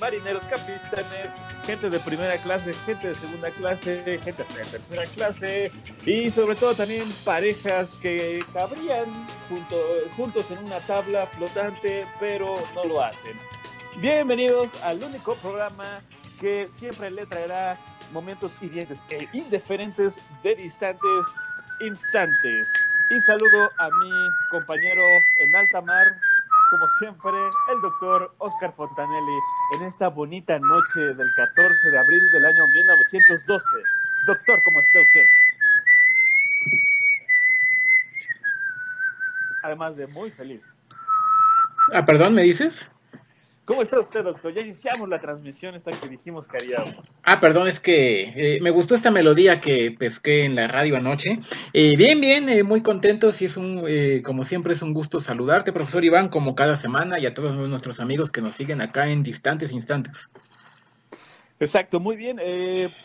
Marineros, capitanes, gente de primera clase, gente de segunda clase, gente de tercera clase y sobre todo también parejas que cabrían junto, juntos en una tabla flotante, pero no lo hacen. Bienvenidos al único programa que siempre le traerá momentos hirientes e indiferentes de distantes instantes. Y saludo a mi compañero en alta mar, como siempre, el doctor Oscar Fontanelli, en esta bonita noche del 14 de abril del año 1912. Doctor, ¿cómo está usted? Además de muy feliz. Ah, perdón, ¿me dices? ¿Cómo está usted, doctor? Ya iniciamos la transmisión esta que dijimos que haríamos. Ah, perdón, es que eh, me gustó esta melodía que pesqué en la radio anoche. Eh, bien, bien, eh, muy contentos y es un, como siempre, es un gusto saludarte, profesor Iván, como cada semana y a todos nuestros amigos que nos siguen acá en distantes instantes. Exacto, muy bien.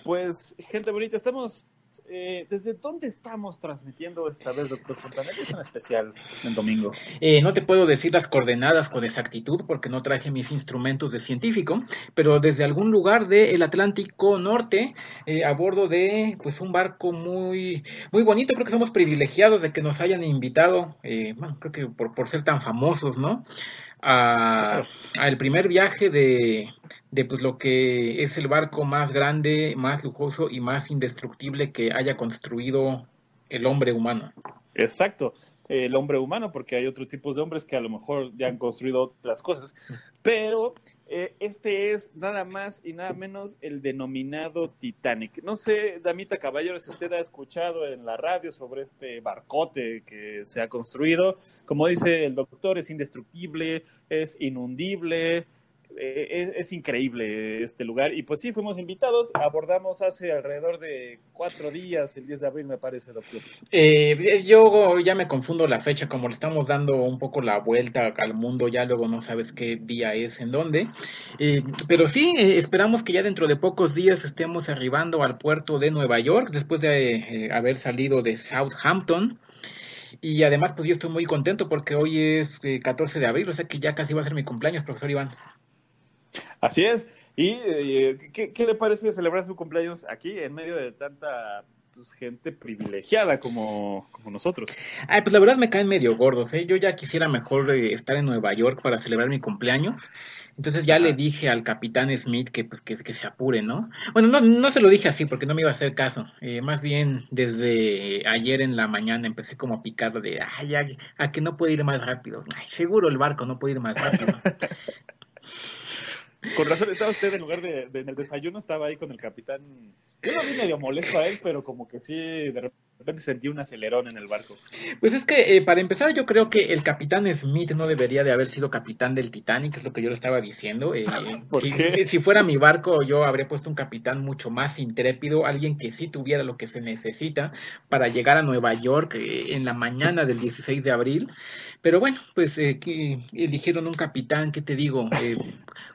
Pues, gente bonita, estamos. Eh, ¿Desde dónde estamos transmitiendo esta vez, doctor Fontanelli? Es un especial en domingo. Eh, no te puedo decir las coordenadas con exactitud porque no traje mis instrumentos de científico, pero desde algún lugar del Atlántico Norte, eh, a bordo de pues un barco muy, muy bonito. Creo que somos privilegiados de que nos hayan invitado, eh, bueno, creo que por, por ser tan famosos, ¿no? A, a el primer viaje de, de pues lo que es el barco más grande, más lujoso y más indestructible que haya construido el hombre humano. Exacto, el hombre humano, porque hay otros tipos de hombres que a lo mejor ya han construido otras cosas, pero eh, este es nada más y nada menos el denominado Titanic. No sé, Damita Caballero, si usted ha escuchado en la radio sobre este barcote que se ha construido. Como dice el doctor, es indestructible, es inundible, eh, es, es, increíble este lugar. Y pues sí, fuimos invitados, abordamos hace alrededor de cuatro días, el 10 de abril me parece, doctor. Eh, yo ya me confundo la fecha, como le estamos dando un poco la vuelta al mundo, ya luego no sabes qué día es, en dónde. Eh, pero sí, eh, esperamos que ya dentro de pocos días estemos arribando al puerto de Nueva York, después de haber salido de Southampton. Y además, pues yo estoy muy contento porque hoy es 14 de abril, o sea que ya casi va a ser mi cumpleaños, profesor Iván. Así es. ¿Y eh, ¿qué, ¿qué, le parece celebrar su cumpleaños aquí en medio de tanta pues, gente privilegiada como, como nosotros? Ay, pues la verdad me caen medio gordos, ¿eh? Yo ya quisiera mejor eh, estar en Nueva York para celebrar mi cumpleaños. Entonces ya Ajá. le dije al capitán Smith que pues que, que, se apure, ¿no? Bueno, no, no se lo dije así porque no me iba a hacer caso. Eh, más bien desde ayer en la mañana empecé como a picar de, ay, ya, a que no puede ir más rápido. Ay, seguro el barco no puede ir más rápido. Con razón, estaba usted en lugar de, de, en el desayuno, estaba ahí con el capitán. Yo lo vi medio molesto a él, pero como que sí, de repente sentí un acelerón en el barco. Pues es que, eh, para empezar, yo creo que el capitán Smith no debería de haber sido capitán del Titanic, es lo que yo le estaba diciendo. Eh, ¿Por si, qué? si fuera mi barco, yo habría puesto un capitán mucho más intrépido, alguien que sí tuviera lo que se necesita para llegar a Nueva York eh, en la mañana del 16 de abril. Pero bueno, pues eh, que eligieron un capitán, ¿qué te digo? Eh,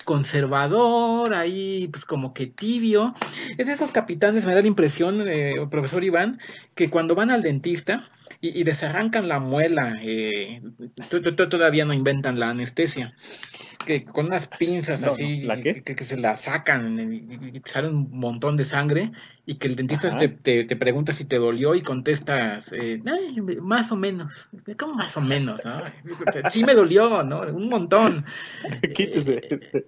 conservador, ahí pues como que tibio. Es de esos capitanes, me da la impresión, eh, profesor Iván, que cuando van al dentista y, y desarrancan la muela, eh, todavía no inventan la anestesia. Que con unas pinzas No, así, no, ¿la qué? que, que se la sacan y, y sale un montón de sangre y que el dentista te, te, te, pregunta si te dolió y contestas, eh, más o menos. ¿Cómo más o menos? ¿no? Sí me dolió, ¿no? Un montón. Quítese.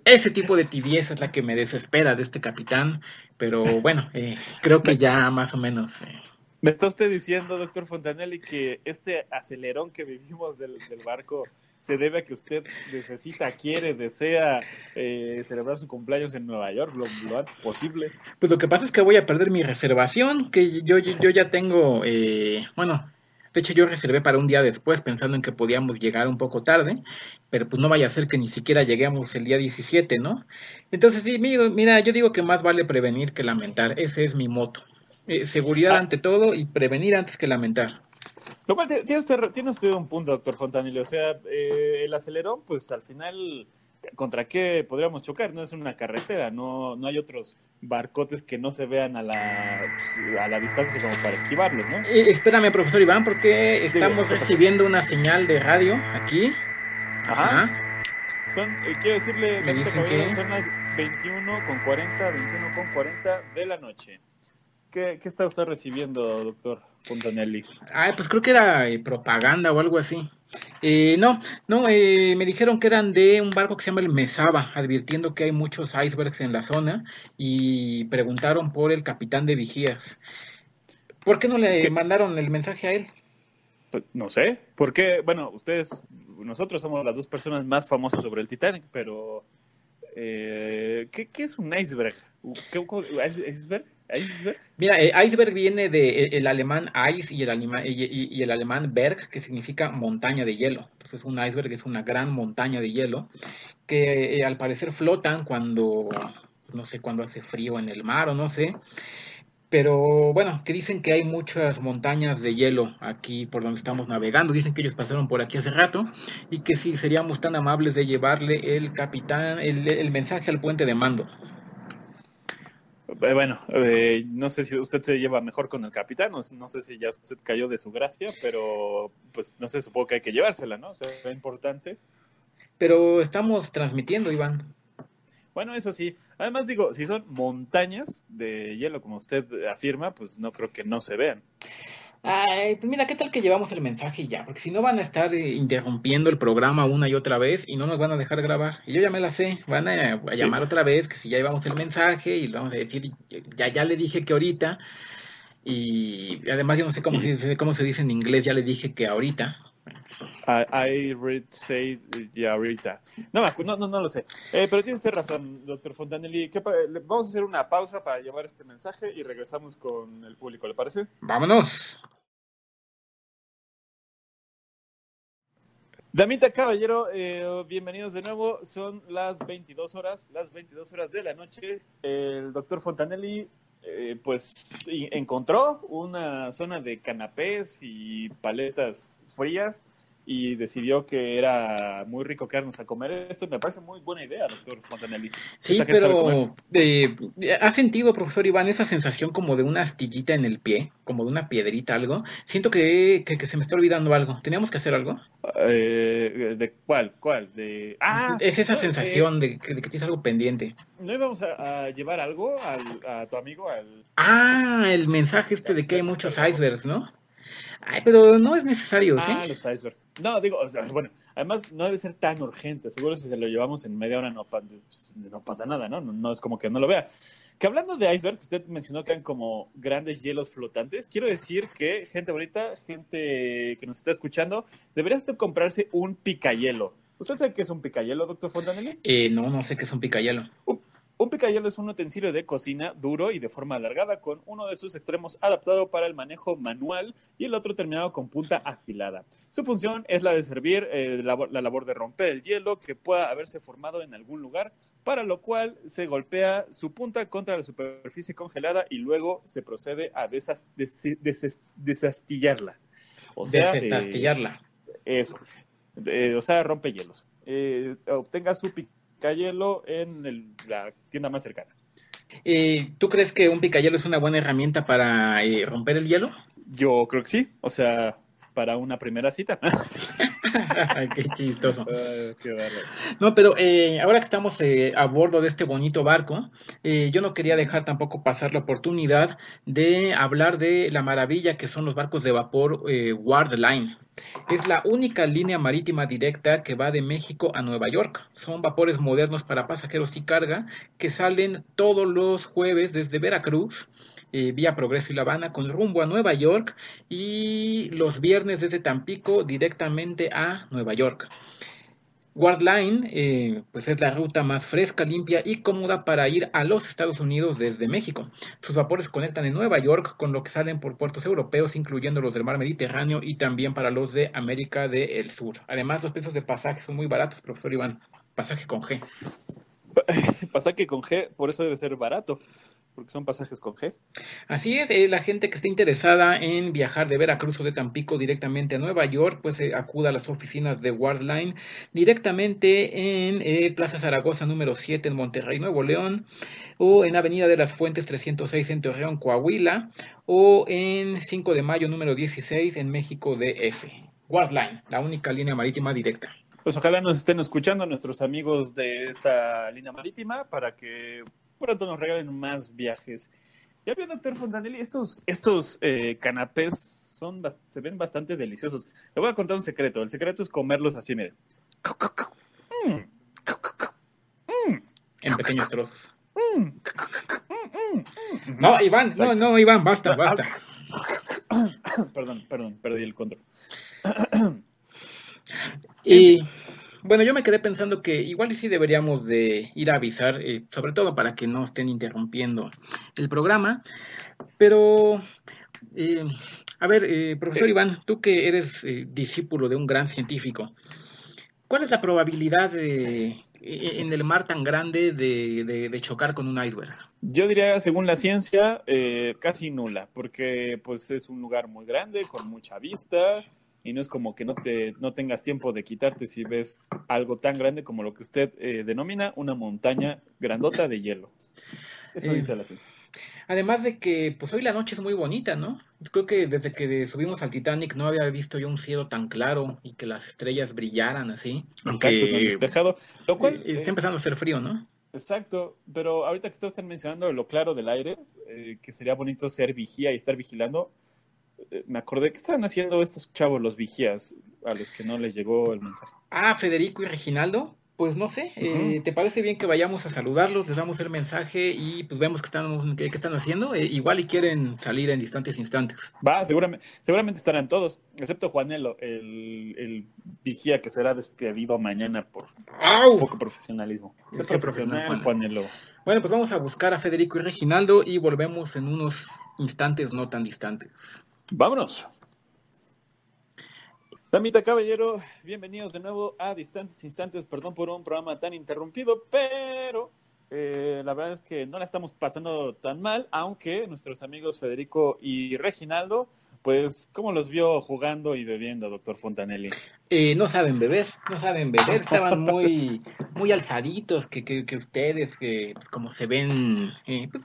Ese tipo de tibieza es la que me desespera de este capitán, pero bueno, eh, creo que ya más o menos. Eh. ¿Me está usted diciendo, doctor Fontanelli, que este acelerón que vivimos del, del barco se debe a que usted necesita, quiere, desea eh, celebrar su cumpleaños en Nueva York lo, lo, antes posible. Pues lo que pasa es que voy a perder mi reservación, que yo, yo, yo ya tengo, eh, bueno, De hecho, yo reservé para un día después pensando en que podíamos llegar un poco tarde, pero pues no vaya a ser que ni siquiera lleguemos el día 17, ¿no? Entonces, sí, mira, yo digo que más vale prevenir que lamentar. Ese es mi moto. Eh, seguridad ah. ante todo y prevenir antes que lamentar. Lo cual tiene usted, tiene usted un punto, doctor Fontanillo. O sea, eh, el acelerón, pues al final contra qué podríamos chocar, no es una carretera, no, no hay otros barcotes que no se vean a la, a la distancia como para esquivarlos, ¿no? Eh, espérame, profesor Iván, porque estamos recibiendo una señal de radio aquí. Ajá. Son, eh, quiero decirle, Me dicen que... son las 21 con 40, 21 con 40 de la noche. ¿Qué, qué está usted recibiendo, doctor Fontanelli? Ay, pues creo que era eh, propaganda o algo así. Eh, no, no, eh, me dijeron que eran de un barco que se llama el Mesaba, advirtiendo que hay muchos icebergs en la zona y preguntaron por el capitán de vigías. ¿Por qué no le mandaron el mensaje a él? Pues, no sé, porque, bueno, ustedes, nosotros somos las dos personas más famosas sobre el Titanic, pero eh, ¿qué, es un iceberg? ¿Qué, ¿Iceberg? Mira, iceberg viene del el alemán ice y el, y, el alemán berg, que significa montaña de hielo. Entonces, un iceberg es una gran montaña de hielo que eh, al parecer flotan cuando, no sé, cuando hace frío en el mar o no sé. Pero bueno, que dicen que hay muchas montañas de hielo aquí por donde estamos navegando. Dicen que ellos pasaron por aquí hace rato y que sí, seríamos tan amables de llevarle el capitán, el mensaje al puente de mando. Eh, bueno, eh, no sé si usted se lleva mejor con el capitán, no, sé si ya usted cayó de su gracia, pero pues no sé, supongo que hay que llevársela, ¿no? O sea, es importante. Pero estamos transmitiendo, Iván. Bueno, eso sí. Además digo, si son montañas de hielo, como usted afirma, pues no creo que no se vean. Ay, pues mira, ¿qué tal que llevamos el mensaje ya? Porque si no van a estar eh, interrumpiendo el programa una y otra vez y no nos van a dejar grabar. Y yo ya me la sé, van a, llamar otra vez que si ya llevamos el mensaje y lo vamos a decir, ya, ya le dije que ahorita. Y además yo no sé cómo, se, cómo se dice en inglés, ya le dije que ahorita. I, read say ya ahorita. No, no, no, no lo sé. Eh, pero tiene usted razón, doctor Fontanelli. vamos a hacer una pausa para llevar este mensaje y regresamos con el público, ¿le parece? Vámonos. Damita Caballero, eh, bienvenidos de nuevo. Son las 22 horas, las 22 horas de la noche. El doctor Fontanelli, eh, pues, encontró una zona de canapés y paletas frías y decidió que era muy rico quedarnos a comer esto. Me parece muy buena idea, doctor Fontanelli. Sí, pero eh, ¿ha sentido, profesor Iván, esa sensación como de una astillita en el pie, como de una piedrita, algo? Siento que, que, se me está olvidando algo. ¿Teníamos que hacer algo? Eh, ¿De cuál? ¿Cuál? De... Ah, es esa sensación de, que, tienes algo pendiente. ¿No íbamos a, llevar algo a tu amigo? Al... Ah, el mensaje este de que hay muchos icebergs, ¿no? Ay, pero no es necesario, ¿sí? Ah, los icebergs. No, digo, o sea, bueno, además no debe ser tan urgente. Seguro si se lo llevamos en media hora no, pues, no pasa nada, ¿no? ¿no? es como que no lo vea. Que hablando de iceberg, usted mencionó que eran como grandes hielos flotantes. Quiero decir que, gente bonita, gente que nos está escuchando, debería usted comprarse un picayelo. ¿Usted sabe qué es un picayelo, doctor Fontanelli? Eh, no, no sé qué es un picayelo. Un picayelo es un utensilio de cocina duro y de forma alargada, con uno de sus extremos adaptado para el manejo manual y el otro terminado con punta afilada. Su función es la de servir eh, la, labor de romper el hielo que pueda haberse formado en algún lugar, para lo cual se golpea su punta contra la superficie congelada y luego se procede a desastillarla. O sea, desastillarla. eso. o sea, rompe hielos. Eh, obtenga su picayelo picayelo en la tienda más cercana. Eh, ¿Tú crees que un picayelo es una buena herramienta para eh, romper el hielo? Yo creo que sí. O sea, para una primera cita. qué chistoso. no, pero eh, ahora que estamos eh, a bordo de este bonito barco, eh, yo no quería dejar tampoco pasar la oportunidad de hablar de la maravilla que son los barcos de vapor Ward Line. Es la única línea marítima directa que va de México a Nueva York. Son vapores modernos para pasajeros y carga que salen todos los jueves desde Veracruz eh, vía Progreso y La Habana con rumbo a Nueva York y los viernes desde Tampico directamente a Nueva York. Wardline, eh, pues es la ruta más fresca, limpia y cómoda para ir a los Estados Unidos desde México. Sus vapores conectan en Nueva York con lo que salen por puertos europeos, incluyendo los del mar Mediterráneo y también para los de América del Sur. Además, los precios de pasaje son muy baratos, profesor Iván. Pasaje con G. Pasaje con G, por eso debe ser barato porque son pasajes con G. Así es, eh, la gente que esté interesada en viajar de Veracruz o de Tampico directamente a Nueva York, pues eh, acuda a las oficinas de Wardline directamente en eh, Plaza Zaragoza número 7 en Monterrey, Nuevo León, o en Avenida de las Fuentes 306 en Torreón, Coahuila, o en 5 de mayo número 16 en México DF. Wardline, la única línea marítima directa. Pues ojalá nos estén escuchando nuestros amigos de esta línea marítima para que pronto nos regalen más viajes. Ya vio, doctor Fontanelli, estos, estos eh, canapés son, se ven bastante deliciosos. Le voy a contar un secreto. El secreto es comerlos así, mire. En pequeños trozos. No, Iván, no, no, Iván, basta, basta. Perdón, perdón, perdí el control. y bueno, yo me quedé pensando que igual sí deberíamos de ir a avisar, eh, sobre todo para que no estén interrumpiendo el programa. Pero, eh, a ver, eh, profesor Iván, tú que eres discípulo de un gran científico, ¿cuál es la probabilidad de, en el mar tan grande de, de, chocar con un iceberg? Yo diría, según la ciencia, casi nula, porque pues es un lugar muy grande, con mucha vista, y no es como que no te no tengas tiempo de quitarte si ves algo tan grande como lo que usted eh, denomina una montaña grandota de hielo. Eso eh, dice la ciencia. Además de que, pues hoy la noche es muy bonita, ¿no? Creo que desde que subimos al Titanic no había visto yo un cielo tan claro y que las estrellas brillaran así. Exacto, despejado. Lo cual, eh, está empezando a hacer frío, ¿no? Exacto, pero ahorita que ustedes están mencionando lo claro del aire, que sería bonito ser vigía y estar vigilando, eh, me acordé que estaban haciendo estos chavos, los vigías, a los que no les llegó el mensaje. Ah, Federico y Reginaldo. Pues no sé, eh, ¿te parece bien que vayamos a saludarlos, les damos el mensaje y pues vemos qué están, qué, están haciendo? Eh, igual y quieren salir en distantes instantes. Va, seguramente, seguramente estarán todos, excepto Juanelo, el, el vigía que será despedido mañana por poco profesionalismo. profesional, Juanelo. Bueno, pues vamos a buscar a Federico y Reginaldo y volvemos en unos instantes no tan distantes. Vámonos. Damita Caballero, bienvenidos de nuevo a Distantes Instantes. Perdón por un programa tan interrumpido, pero eh, la verdad es que no la estamos pasando tan mal, aunque nuestros amigos Federico y Reginaldo pues, ¿cómo los vio jugando y bebiendo, doctor Fontanelli? Eh, no saben beber, no saben beber, estaban muy, muy alzaditos que, que, ustedes, que pues, como se ven, eh, pues,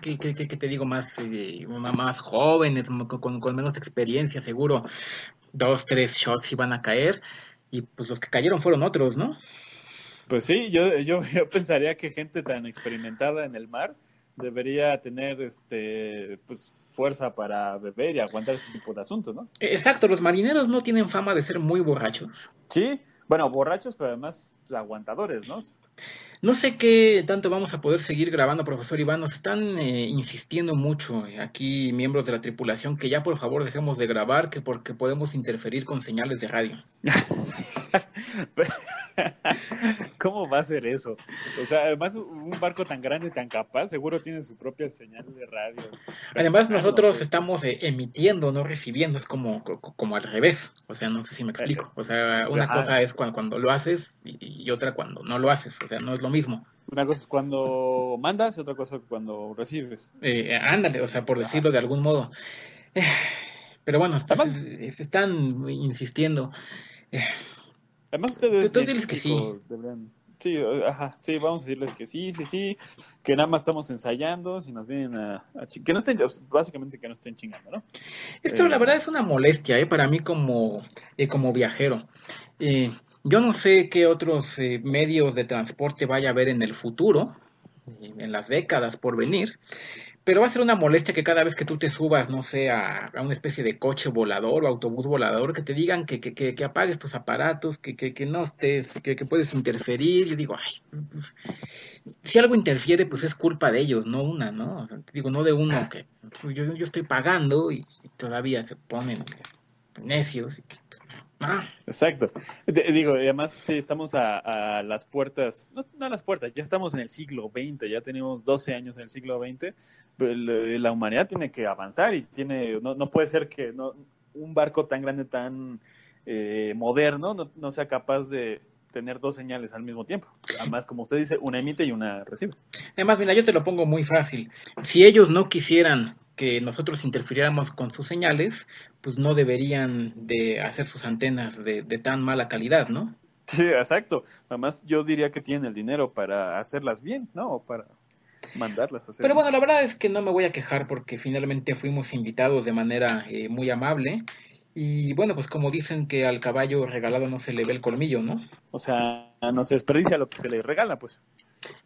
que, te digo, más, eh, más jóvenes, con, con, menos experiencia, seguro, dos, tres shots iban a caer, y pues los que cayeron fueron otros, ¿no? Pues sí, yo, yo, yo pensaría que gente tan experimentada en el mar debería tener, este, pues, fuerza para beber y aguantar este tipo de asuntos, ¿no? Exacto, los marineros no tienen fama de ser muy borrachos. Sí, bueno, borrachos, pero además aguantadores, ¿no? No sé qué tanto vamos a poder seguir grabando, profesor Iván. Nos están eh, insistiendo mucho aquí, miembros de la tripulación, que ya por favor dejemos de grabar, que porque podemos interferir con señales de radio. ¿Cómo va a ser eso? O sea, además un barco tan grande tan capaz, seguro tiene su propia señal de radio. Además nosotros estamos eh, emitiendo, no recibiendo, es como, como al revés. O sea, no sé si me explico. O sea, una cosa es cuando, cuando lo haces y, otra cuando no lo haces. O sea, no es lo mismo. Una cosa es cuando mandas y otra cosa es cuando recibes. Eh, ándale, o sea, por decirlo de algún modo. pero bueno, se, están insistiendo. Además ustedes... Tú diles que sí. Sí, ajá, sí, vamos a decirles que sí, sí, sí, que nada más estamos ensayando, si nos vienen a, que no estén, básicamente que no estén chingando, ¿no? Esto la eh, verdad es una molestia, ¿eh? Para mí como, eh, como viajero. Eh, yo no sé qué otros eh, medios de transporte vaya a haber en el futuro, en las décadas por venir, pero va a ser una molestia que cada vez que tú te subas, no sé, a, una especie de coche volador o autobús volador, que te digan que, que, que, apagues tus aparatos, que, que, no estés, que, puedes interferir. Yo digo, ay, pues, si algo interfiere, pues es culpa de ellos, no una, ¿no? digo, no de uno que yo, yo estoy pagando y, todavía se ponen necios y que, pues, Exacto. De- digo, además sí, estamos a, a las puertas, no, no a las puertas, ya estamos en el siglo XX, ya tenemos 12 años en el siglo XX, la humanidad tiene que avanzar y tiene, no, no puede ser que no, un barco tan grande, tan eh, moderno, no, no sea capaz de tener dos señales al mismo tiempo. Además, como usted dice, una emite y una recibe. Además, mira, yo te lo pongo muy fácil. Si ellos no quisieran que nosotros interfiriéramos con sus señales, pues no deberían de hacer sus antenas de, de tan mala calidad, ¿no? Sí, exacto. Además, yo diría que tienen el dinero para hacerlas bien, ¿no? O para mandarlas a hacer. Pero bueno, la verdad es que no me voy a quejar porque finalmente fuimos invitados de manera eh, muy amable. Y bueno, pues como dicen que al caballo regalado no se le ve el colmillo, ¿no? O sea, no se desperdicia lo que se le regala, pues.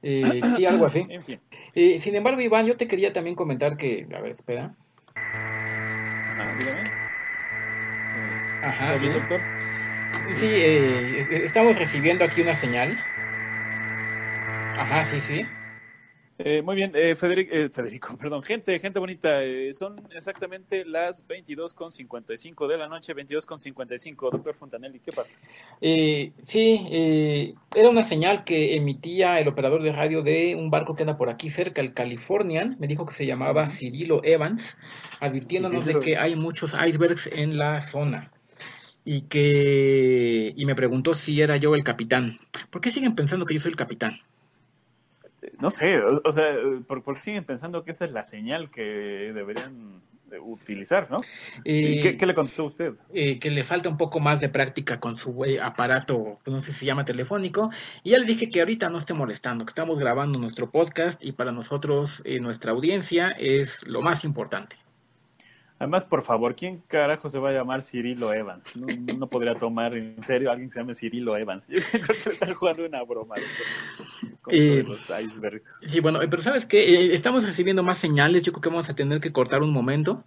Eh, sí, algo así. En fin. Eh, sin embargo, Iván, yo te quería también comentar que, a ver, espera. Ajá, dígame. Eh, Ajá, ¿todo sí. doctor? Sí, eh, es- estamos recibiendo aquí una señal. Ajá, sí, sí. Eh, muy bien, eh, Federico, eh, Federico, perdón, gente, gente bonita, eh, son exactamente las 22.55 de la noche, 22.55, doctor Fontanelli, ¿qué pasa? Eh, sí, eh, era una señal que emitía el operador de radio de un barco que anda por aquí cerca, el Californian. Me dijo que se llamaba. Cirilo Evans, advirtiéndonos de que hay muchos icebergs en la zona. Y que y me preguntó si era yo el capitán. ¿Por qué siguen pensando que yo soy el capitán? No sé, o, o sea, por- porque siguen pensando que esa es la señal que deberían de utilizar, ¿no? ¿Y Eh, ¿Qué, qué le contestó usted? eh, que le falta un poco más de práctica con su eh, aparato, no sé si se llama telefónico, y ya le dije que ahorita no esté molestando, que estamos grabando nuestro podcast y para nosotros nuestra audiencia es lo más importante. Además, por favor, ¿quién carajo se va a llamar Cirilo Evans? No, no podría tomar en serio a alguien que se llame Cirilo Evans. Yo creo que están jugando una broma. Con Eh, todos los icebergs. Sí, bueno, eh, pero ¿sabes qué? Eh, estamos recibiendo más señales, yo creo que vamos a tener que cortar un momento.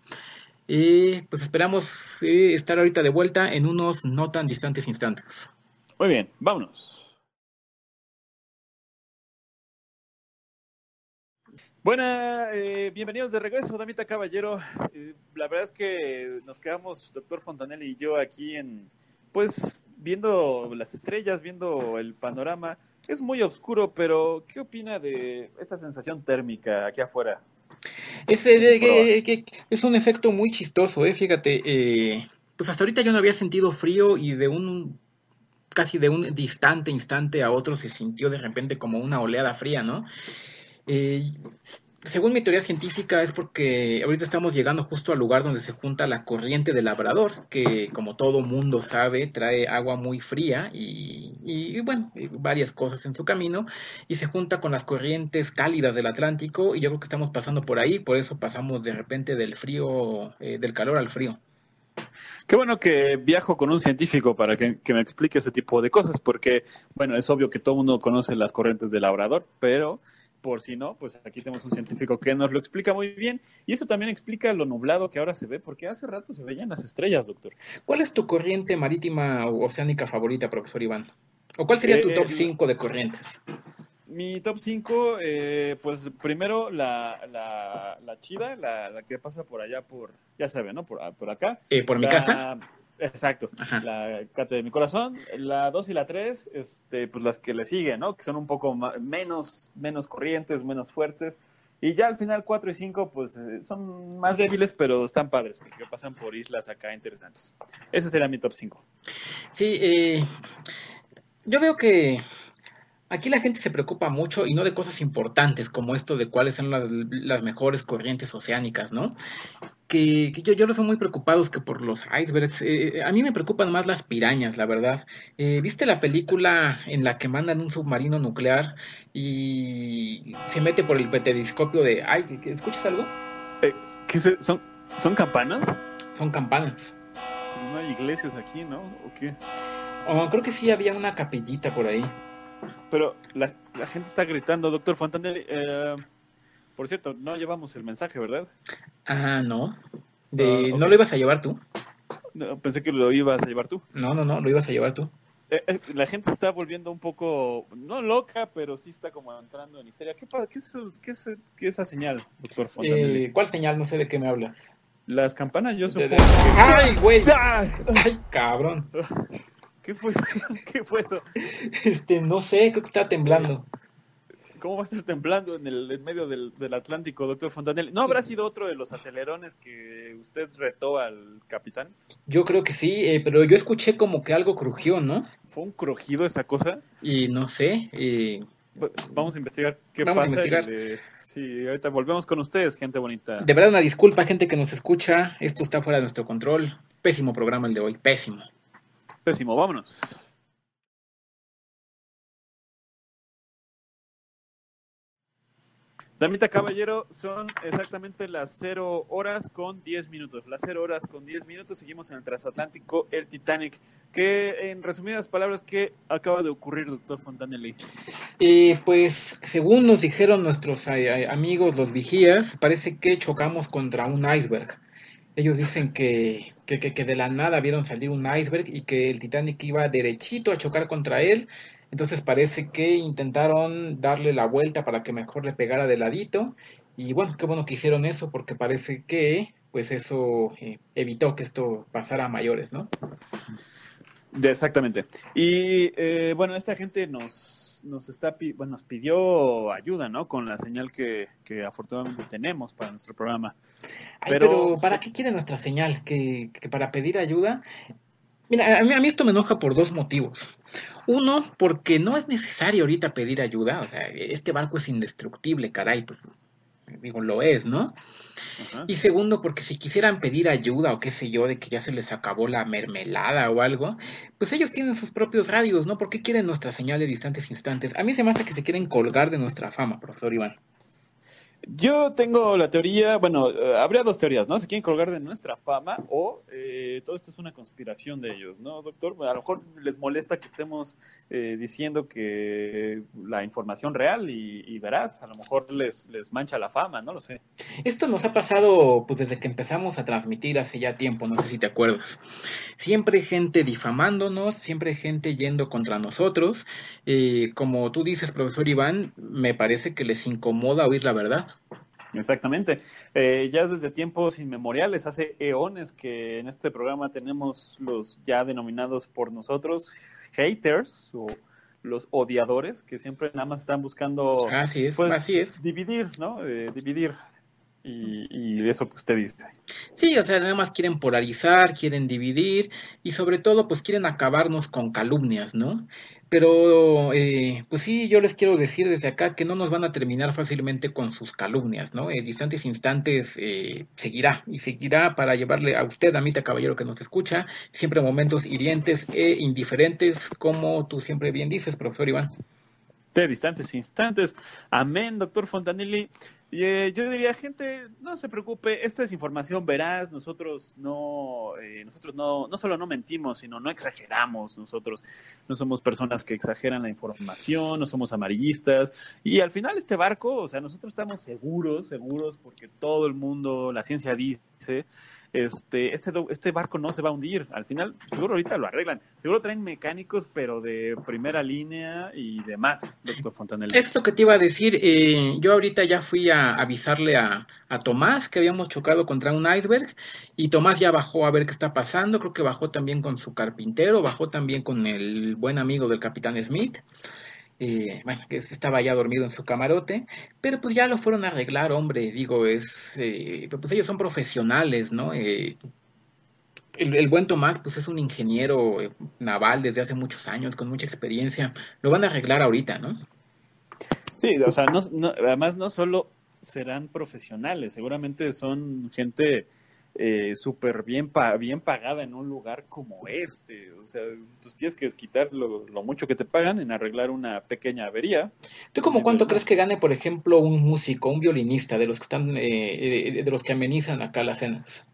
Y pues esperamos eh, estar ahorita de vuelta en unos no tan distantes instantes. Muy bien, vámonos. Buena, eh, bienvenidos de regreso, Damita Caballero. Eh, la verdad es que nos quedamos, doctor Fontanelli y yo, aquí en, pues, viendo las estrellas, viendo el panorama. Es muy oscuro, pero ¿qué opina de esta sensación térmica aquí afuera? Ese, de- que- que- es un efecto muy chistoso, ¿eh? Fíjate, eh, pues hasta ahorita yo no había sentido frío y de un, casi de un distante instante a otro se sintió de repente como una oleada fría, ¿no? Eh, según mi teoría científica es porque ahorita estamos llegando justo al lugar donde se junta la corriente del Labrador, que como todo mundo sabe trae agua muy fría y, bueno, varias cosas en su camino, y se junta con las corrientes cálidas del Atlántico y yo creo que estamos pasando por ahí, por eso pasamos de repente del frío, eh, del calor al frío. Qué bueno que viajo con un científico para que, que me explique ese tipo de cosas, porque, bueno, es obvio que todo mundo conoce las corrientes del Labrador, pero por si no, pues aquí tenemos un científico que nos lo explica muy bien, y eso también explica lo nublado que ahora se ve, porque hace rato se veían las estrellas, doctor. ¿Cuál es tu corriente marítima o oceánica favorita, profesor Iván? ¿O cuál sería tu Eh, top el- 5 de corrientes? Mi top 5, eh, pues primero la, la, la chida, la, la que pasa por allá, por, ya saben, ¿no? Por, por acá. Eh, ¿Por mi casa? Exacto. Ajá. La Cate de mi corazón. La 2 y la 3, este, pues las que le siguen, ¿no? Que son un poco menos, menos corrientes, menos fuertes. Y ya al final 4 y 5, pues eh, son más débiles, pero están padres, porque pasan por islas acá interesantes. Ese sería mi top 5. Sí, eh, yo veo que aquí la gente se preocupa mucho y no de cosas importantes como esto de cuáles son las, las mejores corrientes oceánicas, ¿no? Que, que yo, yo no son muy preocupados que por los icebergs. eh, a mí me preocupan más las pirañas, la verdad. Eh, ¿Viste la película en la que mandan un submarino nuclear y se mete por el peteriscopio de... Ay, ¿qué- qué- ¿escuchas algo? Eh, ¿qué se- son, ¿Son campanas? Son campanas. No hay iglesias aquí, ¿no? ¿O qué? Oh, creo que sí había una capillita por ahí. Pero la, la gente está gritando, doctor Fontanelli. Por cierto, no llevamos el mensaje, ¿verdad? Ah, no. De. ¿No lo ibas a llevar tú? No, pensé que lo ibas a llevar tú. No, no, no, lo ibas a llevar tú. Eh, eh, la gente se está volviendo un poco, no loca, pero sí está como entrando en histeria. ¿Qué? ¿Qué, es, qué, es, qué es esa señal, doctor Fontanelli? Eh, ¿Cuál señal? No sé de qué me hablas. Las campanas yo supongo de- que... ¡Ay, güey! ¡Ay, cabrón! ¿Qué fue, ¿Qué fue eso? Este, no sé, creo que está temblando. ¿Cómo va a estar temblando en el en medio del, del Atlántico, doctor Fontanelli? ¿No habrá sido otro de los acelerones que usted retó al capitán? Yo creo que sí, eh, pero yo escuché como que algo crujió, ¿no? ¿Fue un crujido esa cosa? Y no sé, Vamos a investigar qué Vamos a pasa. investigar. le- Sí, ahorita volvemos con ustedes, gente bonita. de verdad una disculpa, gente que nos escucha, esto está fuera de nuestro control. Pésimo programa el de hoy, pésimo. Pésimo, vámonos. Damita Caballero, son exactamente las 0 horas con 10 minutos. Las 0 horas con 10 minutos, seguimos en el transatlántico, el Titanic. Que en resumidas palabras, ¿qué acaba de ocurrir, doctor Fontanelli? Eh, pues según nos dijeron nuestros amigos los vigías, parece que chocamos contra un iceberg. Ellos dicen que, que, que- que de la nada vieron salir un iceberg y que el Titanic iba derechito a chocar contra él. Entonces parece que intentaron darle la vuelta para que mejor le pegara de ladito. Y bueno, qué bueno que hicieron eso porque parece que pues eso eh, evitó que esto pasara a mayores, ¿no? Exactamente. Y eh, bueno, esta gente nos, nos está bueno, nos pidió ayuda, ¿no? Con la señal que, que afortunadamente tenemos para nuestro programa. Ay, Pero- pero, ¿para qué quiere nuestra señal? ¿Que, que para pedir ayuda? Mira, a mí, a mí esto me enoja por dos motivos. Uno, porque no es necesario ahorita pedir ayuda. O sea, este barco es indestructible, caray, pues digo, lo es, ¿no? Ajá. Y segundo, porque si quisieran pedir ayuda o qué sé yo, de que ya se les acabó la mermelada o algo, pues ellos tienen sus propios radios, ¿no? ¿Por qué quieren nuestra señal de distantes instantes? A mí se me hace que se quieren colgar de nuestra fama, profesor Iván. Yo tengo la teoría, bueno, eh, habría dos teorías, ¿no? Se quieren colgar de nuestra fama o eh, todo esto es una conspiración de ellos, ¿no, doctor? A lo mejor les molesta que estemos eh, diciendo que la información real y, y verás, a lo mejor les, les mancha la fama, no lo sé. Esto nos ha pasado pues desde que empezamos a transmitir hace ya tiempo, no sé si te acuerdas. Siempre gente difamándonos, siempre gente yendo contra nosotros. Eh, como tú dices, profesor Iván, me parece que les incomoda oír la verdad. Exactamente. Eh, ya desde tiempos inmemoriales, hace eones que en este programa tenemos los ya denominados por nosotros haters o los odiadores que siempre nada más están buscando Así es, pues, así es. dividir, ¿no? Eh, dividir. Y, y eso que usted dice. Sí, o sea, nada más quieren polarizar, quieren dividir y sobre todo pues quieren acabarnos con calumnias, ¿no? Pero eh, pues sí, yo les quiero decir desde acá que no nos van a terminar fácilmente con sus calumnias, ¿no? En distantes instantes eh, seguirá y seguirá para llevarle a usted, amita caballero que nos escucha, siempre momentos hirientes e indiferentes, como tú siempre bien dices, profesor Iván. De distantes instantes. Amén, doctor Fontanelli. Y, eh, yo diría, gente, no se preocupe, esta es información veraz, nosotros no, eh, nosotros no, no solo no mentimos, sino no exageramos, nosotros. No somos personas que exageran la información, no somos amarillistas, y al final este barco, o sea, nosotros estamos seguros, seguros, porque todo el mundo, la ciencia dice, este, este, este barco no se va a hundir, al final seguro ahorita lo arreglan, seguro traen mecánicos, pero de primera línea y demás, doctor Fontanelli. Esto que te iba a decir, eh, yo ahorita ya fui a avisarle a, a Tomás que habíamos chocado contra un iceberg y Tomás ya bajó a ver qué está pasando, creo que bajó también con su carpintero, bajó también con el buen amigo del capitán Smith, eh, bueno, que estaba ya dormido en su camarote, pero pues ya lo fueron a arreglar, hombre, digo, es, eh, pues ellos son profesionales, ¿no? Eh, el, buen Tomás, pues es un ingeniero eh, naval desde hace muchos años, con mucha experiencia, lo van a arreglar ahorita, ¿no? Sí, o sea, no- además no solo serán profesionales, seguramente son gente eh, súper bien, pa- bien pagada en un lugar como este. O sea, pues tienes que quitar lo, lo mucho que te pagan en arreglar una pequeña avería. ¿Tú como Sí, cuánto crees que gane, por ejemplo, un músico, un violinista, de los que están, eh, eh, de los que amenizan acá las cenas?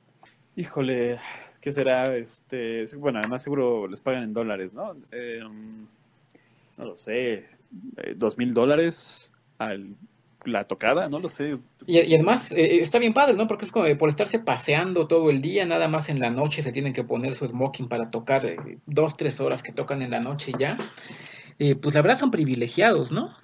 Híjole, ¿qué será? Este, bueno, además seguro les pagan en dólares, ¿no? Eh, no lo sé, eh, dos mil dólares al la tocada, no lo sé. Y, y además eh, está bien padre, ¿no? Porque es como eh, por estarse paseando todo el día, nada más en la noche se tienen que poner su smoking para tocar eh, dos, tres horas que tocan en la noche ya. Eh, pues la verdad son privilegiados, ¿no?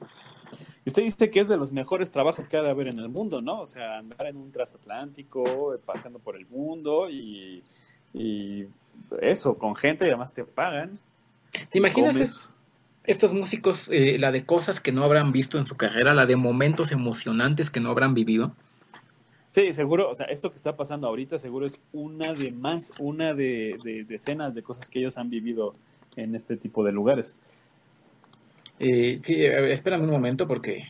Y usted dice que es de los mejores trabajos que ha de haber en el mundo, ¿no? O sea, andar en un transatlántico, pasando por el mundo y, y eso, con gente y además te pagan. ¿Te imaginas estos músicos, eh, la de cosas que no habrán visto en su carrera, la de momentos emocionantes que no habrán vivido? Sí, seguro, o sea, esto que está pasando ahorita seguro es una de más, una de, de decenas de cosas que ellos han vivido en este tipo de lugares. Eh, sí, espérame un momento porque...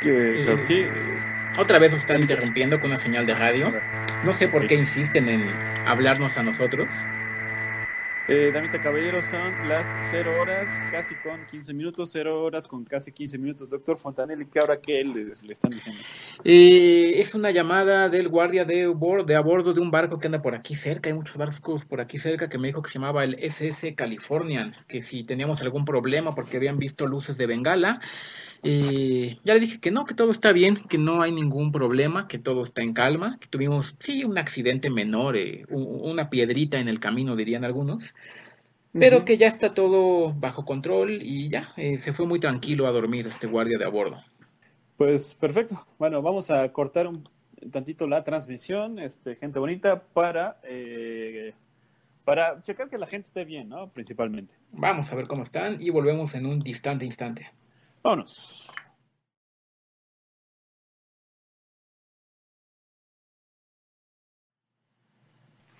Que, eh, sí. Otra vez nos están interrumpiendo con una señal de radio. No sé por qué insisten en hablarnos a nosotros. Eh, Damita Caballero, son las 0 horas, casi con 15 minutos, 0 horas con casi 15 minutos. Doctor Fontanelli, ¿qué ahora qué le, le están diciendo? Eh, es una llamada del guardia de, de a bordo de un barco que anda por aquí cerca. Hay muchos barcos por aquí cerca que me dijo que se llamaba el SS Californian, que si teníamos algún problema porque habían visto luces de Bengala. Eh, ya le dije que no, que todo está bien, que no hay ningún problema, que todo está en calma, que tuvimos, sí, un accidente menor, eh, una piedrita en el camino, dirían algunos, pero que ya está todo bajo control y ya, eh, se fue muy tranquilo a dormir este guardia de a bordo. Pues perfecto. Bueno, vamos a cortar un tantito la transmisión, este, gente bonita, para, para checar que la gente esté bien, ¿no? Principalmente. Vamos a ver cómo están y volvemos en un distante instante. Vámonos.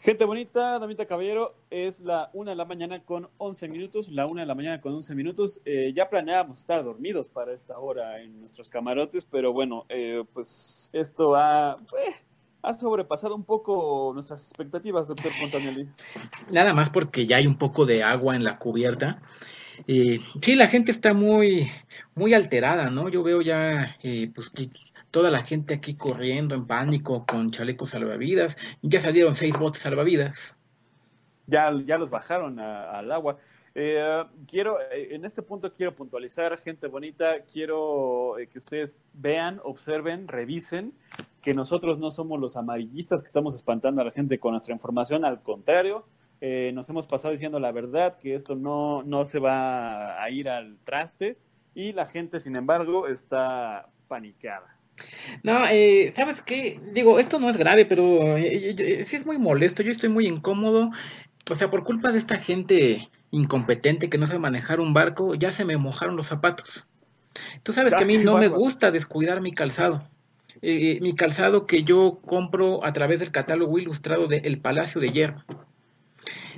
Gente bonita, Damita Caballero, es la una de la mañana con 11 minutos, la una de la mañana con 11 minutos. Eh, ya planeábamos estar dormidos para esta hora en nuestros camarotes, pero bueno, eh, pues esto ha, eh, ha sobrepasado un poco nuestras expectativas, doctor Fontanelli. Nada más porque ya hay un poco de agua en la cubierta. Eh, sí, la gente está muy, muy alterada, ¿no? Yo veo ya, eh, pues, que toda la gente aquí corriendo en pánico con chalecos salvavidas. Ya salieron seis botes salvavidas. Ya, ya los bajaron al agua. Eh, quiero, eh, en este punto quiero puntualizar, gente bonita, quiero eh, que ustedes vean, observen, revisen que nosotros no somos los amarillistas que estamos espantando a la gente con nuestra información, al contrario, eh, nos hemos pasado diciendo la verdad, que esto no, no se va a ir al traste y la gente, sin embargo, está paniqueada. No, eh, ¿sabes qué? Digo, esto no es grave, pero eh, eh, sí es muy molesto. Yo estoy muy incómodo. O sea, por culpa de esta gente incompetente que no sabe manejar un barco, ya se me mojaron los zapatos. Tú sabes que a mí Ay, no me gusta descuidar mi calzado. Eh, mi calzado que yo compro a través del catálogo ilustrado de El Palacio de Hierro.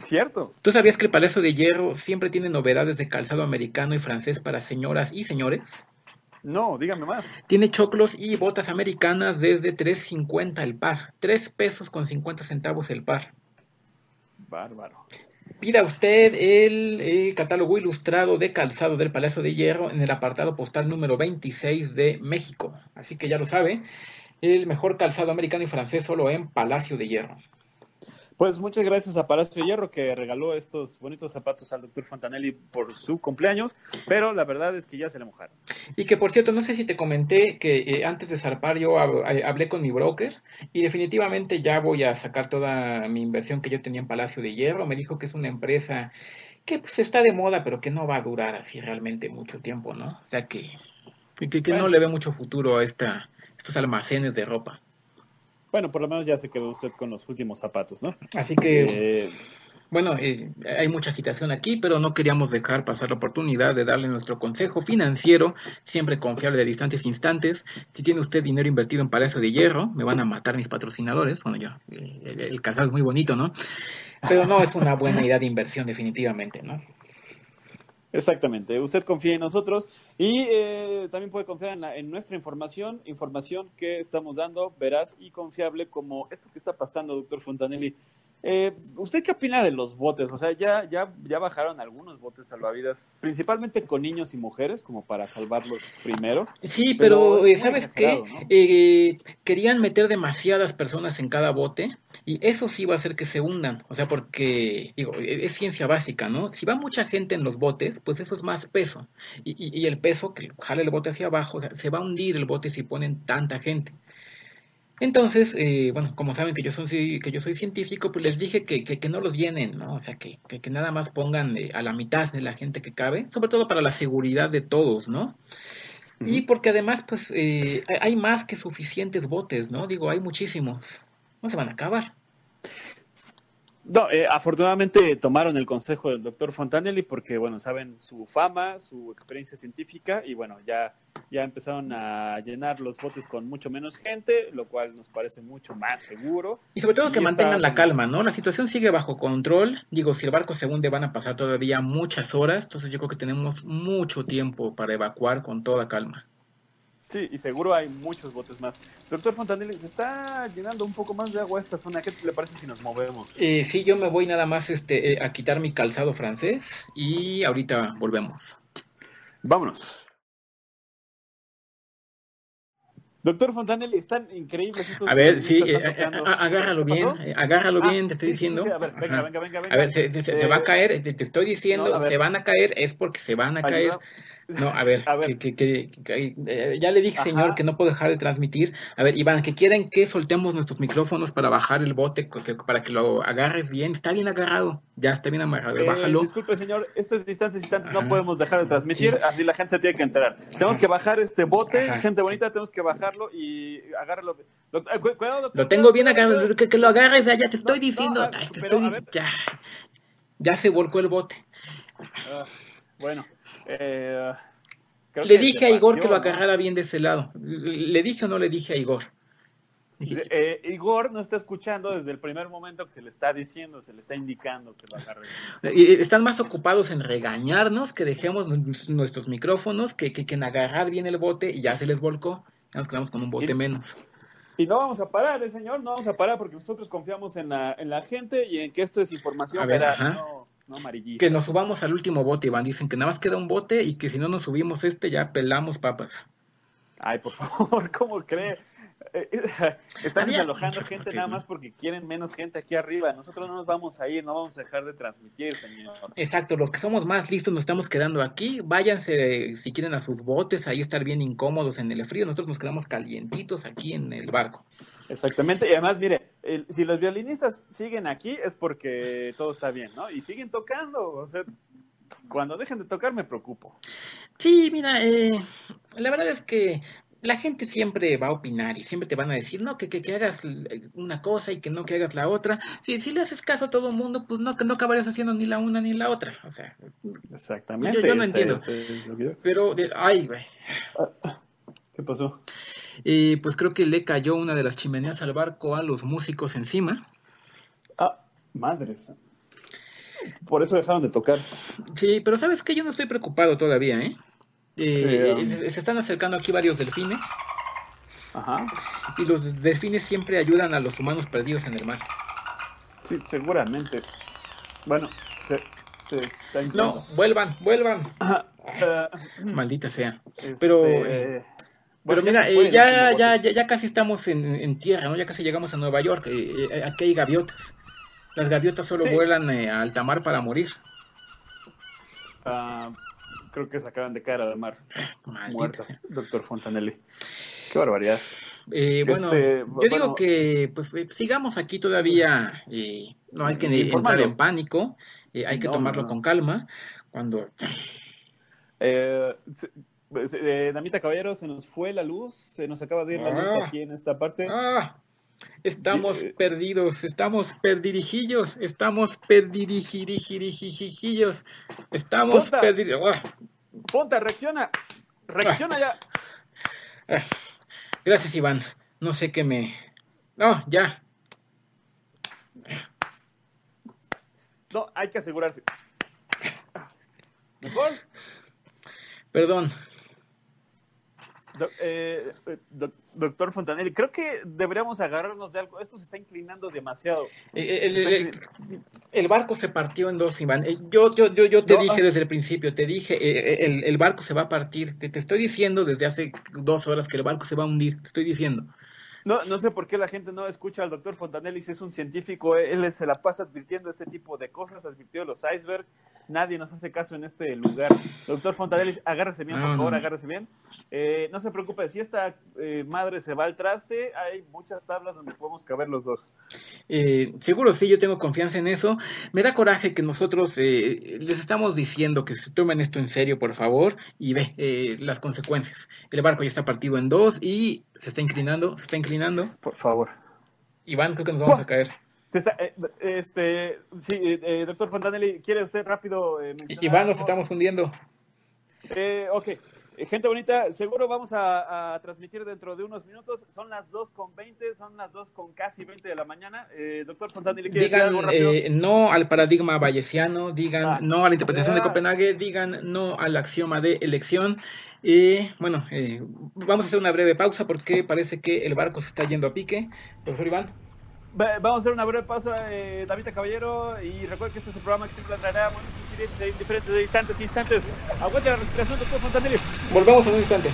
¿Cierto? ¿Tú sabías que el Palacio de Hierro siempre tiene novedades de calzado americano y francés para señoras y señores? No, dígame más. Tiene choclos y botas americanas desde 3.50 el par, 3 pesos con 50 centavos el par. Bárbaro. Pida usted el eh, catálogo ilustrado de calzado del Palacio de Hierro en el apartado postal número 26 de México. Así que ya lo sabe, el mejor calzado americano y francés solo en Palacio de Hierro. Pues muchas gracias a Palacio de Hierro que regaló estos bonitos zapatos al doctor Fontanelli por su cumpleaños, pero la verdad es que ya se le mojaron. Y que por cierto, no sé si te comenté que eh, antes de zarpar yo eh, hablé con mi broker y definitivamente ya voy a sacar toda mi inversión que yo tenía en Palacio de Hierro. Me dijo que es una empresa que pues está de moda, pero que no va a durar así realmente mucho tiempo, ¿no? O sea que, que, que no le ve mucho futuro a esta, estos almacenes de ropa. Bueno, por lo menos ya se quedó usted con los últimos zapatos, ¿no? Así que, Eh, bueno, eh, hay mucha agitación aquí, pero no queríamos dejar pasar la oportunidad de darle nuestro consejo financiero, siempre confiable de distantes instantes. Si tiene usted dinero invertido en Palacio de Hierro, me van a matar mis patrocinadores. Bueno, ya, el, el calzado es muy bonito, ¿no? Pero no es una buena idea de inversión, definitivamente, ¿no? Exactamente. Usted confía en nosotros y eh, también puede confiar en, la- en nuestra información, información que estamos dando veraz y confiable como esto que está pasando, doctor Fontanelli. Eh, ¿Usted qué opina de los botes? O sea, ya, ya, ya bajaron algunos botes salvavidas, principalmente con niños y mujeres, como para salvarlos primero. Sí, Pero eh, ¿sabes qué? Eh, querían meter demasiadas personas en cada bote y eso sí va a hacer que se hundan. O sea, porque, digo, e- es ciencia básica, ¿no? Si va mucha gente en los botes, pues eso es más peso. Y, y- y el peso que jala el bote hacia abajo, o sea, se va a hundir el bote si ponen tanta gente. Entonces, eh, bueno, como saben que yo soy, que yo soy científico, pues les dije que, que, que no los llenen, ¿no? O sea, que, que, que nada más pongan eh, a la mitad de la gente que cabe, sobre todo para la seguridad de todos, ¿no? Y porque además, pues, eh, hay más que suficientes botes, ¿no? Digo, hay muchísimos. No se van a acabar. No, eh, afortunadamente tomaron el consejo del doctor Fontanelli porque, bueno, saben su fama, su experiencia científica y, bueno, ya, ya empezaron a llenar los botes con mucho menos gente, lo cual nos parece mucho más seguro. Y sobre todo que mantengan la calma, ¿no? La situación sigue bajo control. Digo, si el barco se hunde van a pasar todavía muchas horas, entonces yo creo que tenemos mucho tiempo para evacuar con toda calma. Sí, y seguro hay muchos botes más. Doctor Fontanelli, se está llenando un poco más de agua esta zona. ¿Qué le parece si nos movemos? Eh, sí, yo me voy nada más este, eh, a quitar mi calzado francés y ahorita volvemos. Vámonos. Doctor Fontanelli, están increíbles estos A ver, sí, eh, agárralo bien, agárralo bien, te estoy diciendo. a ver, venga, venga, venga, A ver, se, se, va a caer, te, estoy diciendo, se van a caer, es porque se van a caer. No, a ver, Que, que, eh, ya le dije, señor, que no puedo dejar de transmitir. A ver, Iván, que quieren que soltemos nuestros micrófonos para bajar el bote, para que lo agarres bien. Está bien agarrado, ya está bien amarrado, eh, bájalo. Disculpe, señor, esto es distancia distante, no podemos dejar de transmitir, así la gente se tiene que enterar. Tenemos que bajar este bote, gente bonita, tenemos que bajarlo y agárralo. Eh, cuidado, lo tengo bien agarrado, que, lo agarres, ya, te estoy diciendo, te estoy, ya, ya se volcó el bote. Ah, bueno. Eh, le dije a Igor que lo agarrara bien de ese lado. ¿Le dije o no le dije a Igor? Eh, Igor no está escuchando desde el primer momento que se le está diciendo, se le está indicando que lo agarre. Están más ocupados en regañarnos que dejemos nuestros micrófonos que, que, en agarrar bien el bote y ya se les volcó. Ya nos quedamos con un bote menos. Y no vamos a parar, ¿eh, señor, no vamos a parar porque nosotros confiamos en la, en la gente y en que esto es información veraz, no, que nos subamos al último bote, Iván. Dicen que nada más queda un bote y que si no nos subimos este ya pelamos papas. Ay, por favor, ¿cómo cree? Eh, eh, están desalojando gente nada más porque quieren menos gente aquí arriba. Nosotros no nos vamos a ir, no vamos a dejar de transmitir, señor. Exacto, los que somos más listos nos estamos quedando aquí. Váyanse si quieren a sus botes, ahí estar bien incómodos en el frío. Nosotros nos quedamos calientitos aquí en el barco. Exactamente, y además, mire, si los violinistas siguen aquí es porque todo está bien, ¿no? Y siguen tocando, o sea, cuando dejen de tocar me preocupo. Sí, mira, eh, la verdad es que la gente siempre va a opinar y siempre te van a decir, no, que, que, que hagas una cosa y que no que hagas la otra. Si, si le haces caso a todo el mundo, pues no, que no acabarías haciendo ni la una ni la otra. O sea, Exactamente. Yo, no entiendo. Pero, ay, güey. Ah, ¿Qué pasó? Y pues creo que le cayó una de las chimeneas al barco a los músicos encima. Ah, madres. Por eso dejaron de tocar. Sí, pero sabes que yo no estoy preocupado todavía, ¿eh? eh um, se están acercando aquí varios delfines. Ajá. Y los delfines siempre ayudan a los humanos perdidos en el mar. Sí, seguramente. Bueno, se, está No, vuelvan, vuelvan. Maldita sea. Pero. Este, eh, pero mira, eh, ya, ya, ya, ya, casi estamos en, en, tierra, ¿no? Ya casi llegamos a Nueva York. Eh, eh, aquí hay gaviotas. Las gaviotas solo vuelan a alta mar para morir. Uh, creo que se acaban de caer al mar. Muertas, doctor Fontanelli. Qué barbaridad. bueno, este, yo digo que pues sigamos aquí todavía. no hay que entrar en pánico. hay que tomarlo con calma. Cuando. Eh, pues, eh, Damita Caballero, se nos fue la luz, se nos acaba de ir la luz ah. aquí en esta parte. Ah, estamos eh, perdidos, estamos perdirijillos, estamos perdirijillos, estamos perdidos. Ah. Ponta, reacciona, reacciona ya. Gracias, Iván. No sé qué me. No, ya. No, hay que asegurarse. Mejor. Perdón, eh, eh, doctor Fontanelli, creo que deberíamos agarrarnos de algo. Esto se está inclinando demasiado. Eh, el, barco se partió en dos, Iván. Yo, yo, yo, yo te dije ah. desde el principio, te dije, el, el, barco se va a partir. Te, te, estoy diciendo desde hace dos horas que el barco se va a hundir. Te estoy diciendo. No, no sé por qué la gente no escucha al doctor Fontanelli si es un científico, él se la pasa advirtiendo este tipo de cosas, advirtió los icebergs, nadie nos hace caso en este lugar. Doctor Fontanelli, agárrese bien, por favor, agárrese bien. Eh, no se preocupe, si esta eh, madre se va al traste, hay muchas tablas donde podemos caber los dos. Eh, seguro sí, yo tengo confianza en eso. Me da coraje que nosotros les estamos diciendo que se tomen esto en serio, por favor, y ve las consecuencias. El barco ya está partido en dos y se está inclinando, se está inclinando. Por favor. Iván, creo que nos vamos a caer. Eh, este, sí, eh, doctor Fontanelli, ¿quiere usted rápido eh, Iván, nos estamos hundiendo. Eh, ok, gente bonita, seguro vamos a, transmitir dentro de unos minutos. Son las 2 con 20, son las 2 con casi 20 de la mañana. doctor Fontanelli, ¿quiere digan no al paradigma bayesiano, digan ah. no a la interpretación de ah. Copenhague, digan no al axioma de elección. Y bueno, vamos a hacer una breve pausa porque parece que el barco se está yendo a pique. Profesor Iván. Vamos a hacer una breve pausa, eh, David Caballero, y recuerden que este es un programa que siempre traerá momentos diferentes, diferentes instantes, instantes. Aguante la respiración, doctor Fontanelli. Volvemos en un instante.